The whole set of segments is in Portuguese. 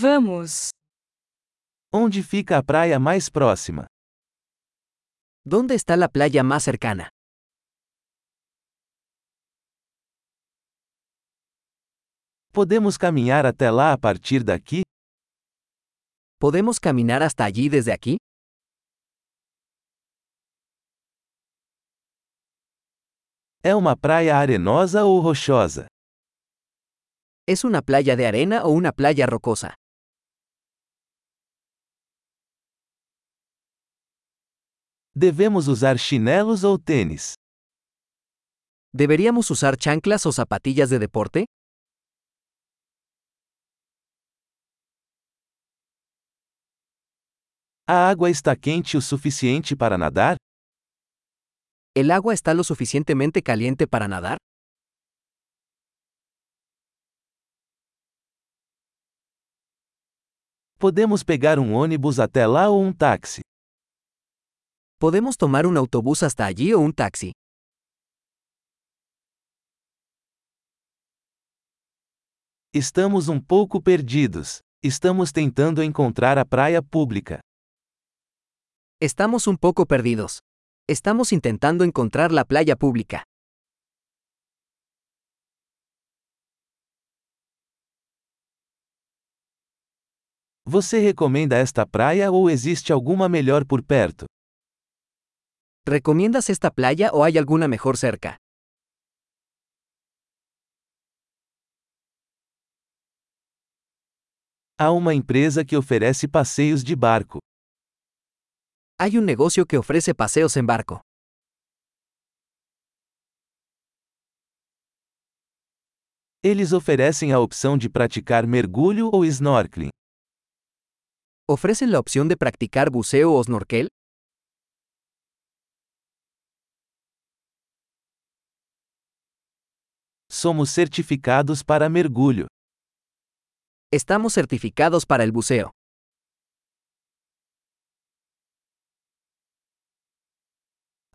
Vamos. Onde fica a praia mais próxima? ¿Dónde está la playa más cercana? Podemos caminhar até lá a partir daqui? ¿Podemos caminar hasta allí desde aquí? É uma praia arenosa ou rochosa? ¿Es una playa de arena o una playa rocosa? Devemos usar chinelos ou tênis? ¿Deberíamos usar chanclas o zapatillas de deporte? A água está quente o suficiente para nadar? ¿El agua está lo suficientemente caliente para nadar? Podemos pegar um ônibus até lá ou um táxi? ¿Podemos tomar un autobús hasta allí o un taxi? Estamos um pouco perdidos. Estamos tentando encontrar a praia pública. Estamos un poco perdidos. Estamos intentando encontrar la playa pública. Você recomenda esta praia ou existe alguma melhor por perto? ¿Recomiendas esta playa o hay alguna mejor cerca? Há uma empresa que oferece passeios de barco. Hay un negocio que ofrece paseos en barco. Eles oferecem a opção de praticar mergulho ou snorkeling. ¿Ofrecen la opción de practicar buceo o snorkel? Somos certificados para mergulho. Estamos certificados para el buceo.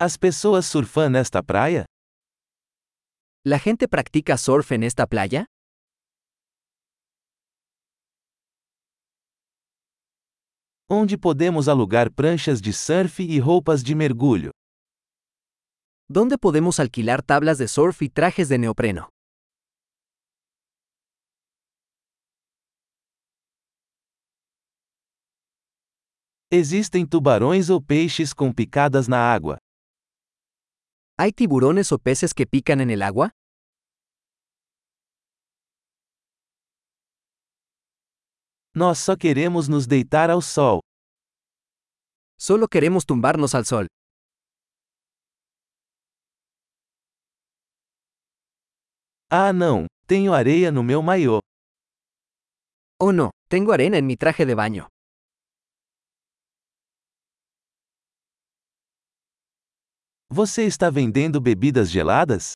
As pessoas surfam nesta praia? ¿La gente practica surf en esta playa? Onde podemos alugar pranchas de surf e roupas de mergulho? ¿Dónde podemos alquilar tablas de surf y trajes de neopreno? Existem tubarões ou peixes com picadas na água? ¿Hay tiburones o peces que pican en el agua? Nós só queremos nos deitar ao sol. Solo queremos tumbarnos al sol. Ah, não! Tenho areia no meu maiô. Oh no, tengo arena en mi traje de baño. Você está vendendo bebidas geladas?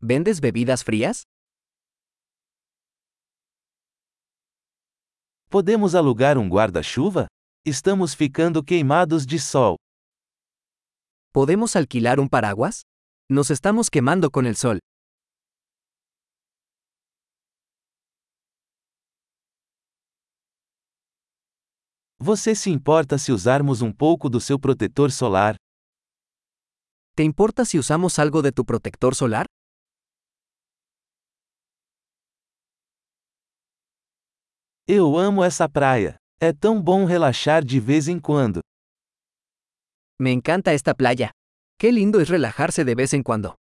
¿Vendes bebidas frías? Podemos alugar um guarda-chuva? Estamos ficando queimados de sol. ¿Podemos alquilar un paraguas? Nos estamos quemando con el sol. Você se importa se usarmos um pouco do seu protetor solar? ¿Te importa si usamos algo de tu protector solar? Eu amo essa praia. É tão bom relaxar de vez em quando. Me encanta esta playa. Qué lindo es relajarse de vez en cuando.